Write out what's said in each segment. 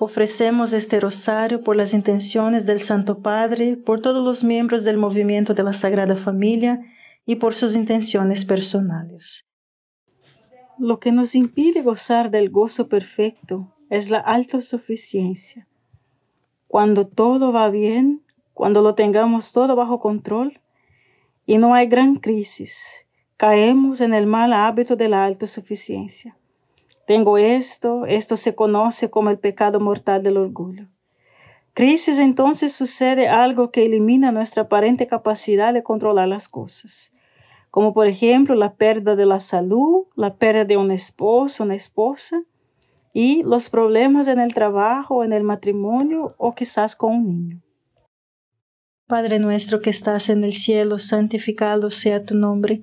Ofrecemos este rosario por las intenciones del Santo Padre, por todos los miembros del movimiento de la Sagrada Familia y por sus intenciones personales. Lo que nos impide gozar del gozo perfecto es la autosuficiencia. Cuando todo va bien, cuando lo tengamos todo bajo control y no hay gran crisis, caemos en el mal hábito de la autosuficiencia tengo esto, esto se conoce como el pecado mortal del orgullo. Crisis entonces sucede algo que elimina nuestra aparente capacidad de controlar las cosas, como por ejemplo la pérdida de la salud, la pérdida de un esposo, una esposa, y los problemas en el trabajo, en el matrimonio o quizás con un niño. Padre nuestro que estás en el cielo, santificado sea tu nombre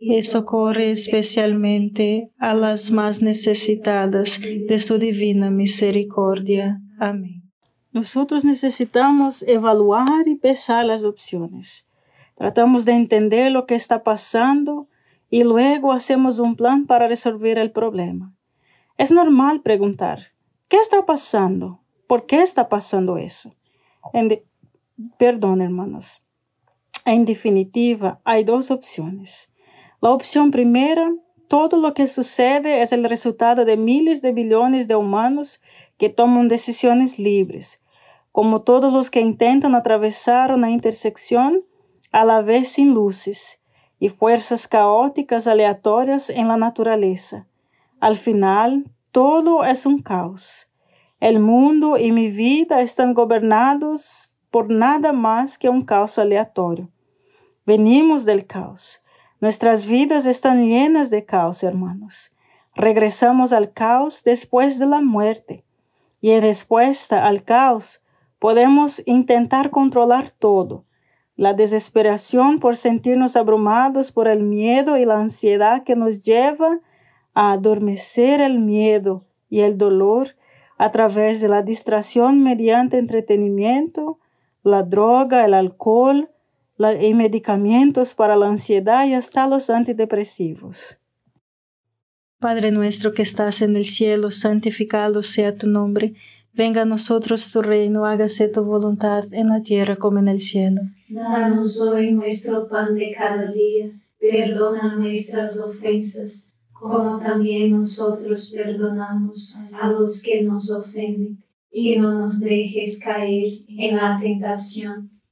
y socorre especialmente a las más necesitadas de su divina misericordia. Amén. Nosotros necesitamos evaluar y pesar las opciones. Tratamos de entender lo que está pasando y luego hacemos un plan para resolver el problema. Es normal preguntar, ¿qué está pasando? ¿Por qué está pasando eso? perdón, hermanos. En definitiva, hay dos opciones. La opción primera, todo lo que sucede es el resultado de miles de billones de humanos que toman decisiones libres, como todos los que intentan atravesar una intersección a la vez sin luces y fuerzas caóticas aleatorias en la naturaleza. Al final, todo es un caos. El mundo y mi vida están gobernados por nada más que un caos aleatorio. Venimos del caos. Nuestras vidas están llenas de caos, hermanos. Regresamos al caos después de la muerte. Y en respuesta al caos, podemos intentar controlar todo, la desesperación por sentirnos abrumados por el miedo y la ansiedad que nos lleva a adormecer el miedo y el dolor a través de la distracción mediante entretenimiento, la droga, el alcohol y medicamentos para la ansiedad y hasta los antidepresivos. Padre nuestro que estás en el cielo, santificado sea tu nombre Venga a nosotros tu reino, hágase tu voluntad en la tierra como en el cielo. Danos hoy nuestro pan de cada día, perdona nuestras ofensas, como también nosotros perdonamos a los que nos ofenden, y no nos dejes caer en la tentación,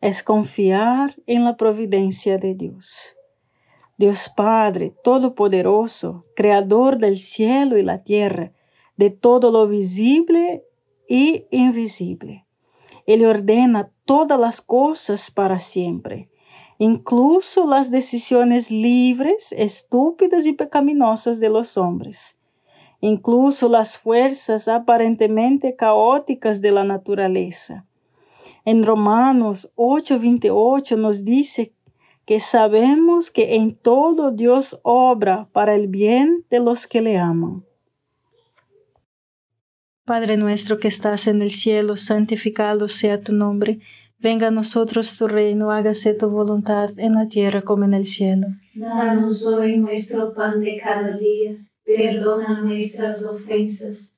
es confiar en la providencia de Dios. Dios Padre Todopoderoso, Creador del cielo y la tierra, de todo lo visible y invisible. Él ordena todas las cosas para siempre incluso las decisiones libres, estúpidas y pecaminosas de los hombres, incluso las fuerzas aparentemente caóticas de la naturaleza. En Romanos 8:28 nos dice que sabemos que en todo Dios obra para el bien de los que le aman. Padre nuestro que estás en el cielo, santificado sea tu nombre Venga a nosotros tu reino, hágase tu voluntad en la tierra como en el cielo. Danos hoy nuestro pan de cada día, perdona nuestras ofensas,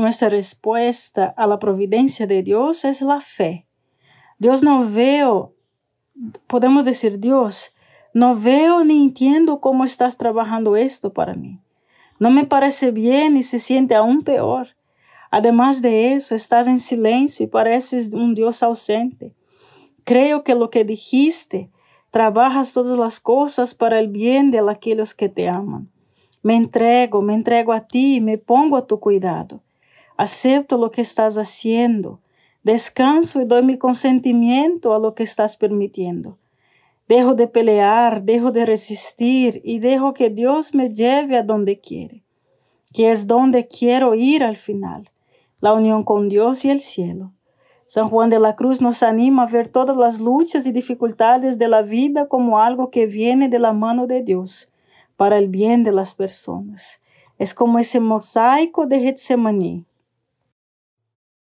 Nuestra respuesta a la providencia de Dios es la fe. Dios no veo, podemos decir Dios, no veo ni entiendo cómo estás trabajando esto para mí. No me parece bien y se siente aún peor. Además de eso, estás en silencio y pareces un Dios ausente. Creo que lo que dijiste trabajas todas las cosas para el bien de aquellos que te aman. Me entrego, me entrego a ti, me pongo a tu cuidado. Acepto lo que estás haciendo. Descanso y doy mi consentimiento a lo que estás permitiendo. Dejo de pelear, dejo de resistir y dejo que Dios me lleve a donde quiere, que es donde quiero ir al final, la unión con Dios y el cielo. San Juan de la Cruz nos anima a ver todas las luchas y dificultades de la vida como algo que viene de la mano de Dios para el bien de las personas. Es como ese mosaico de Getsemaní.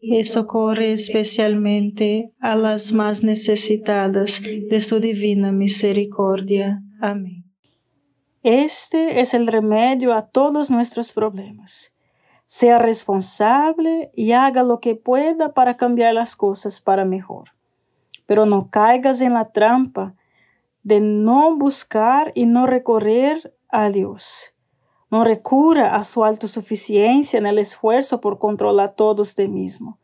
y socorre especialmente a las más necesitadas de su divina misericordia. Amén. Este es el remedio a todos nuestros problemas. Sea responsable y haga lo que pueda para cambiar las cosas para mejor. Pero no caigas en la trampa de no buscar y no recorrer a Dios. No recurra a su autosuficiencia en el esfuerzo por controlar todo usted mismo.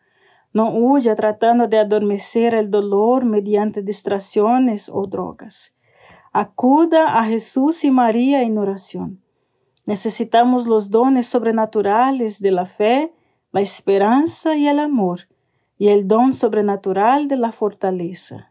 No huya tratando de adormecer el dolor mediante distracciones o drogas. Acuda a Jesús y María en oración. Necesitamos los dones sobrenaturales de la fe, la esperanza y el amor, y el don sobrenatural de la fortaleza.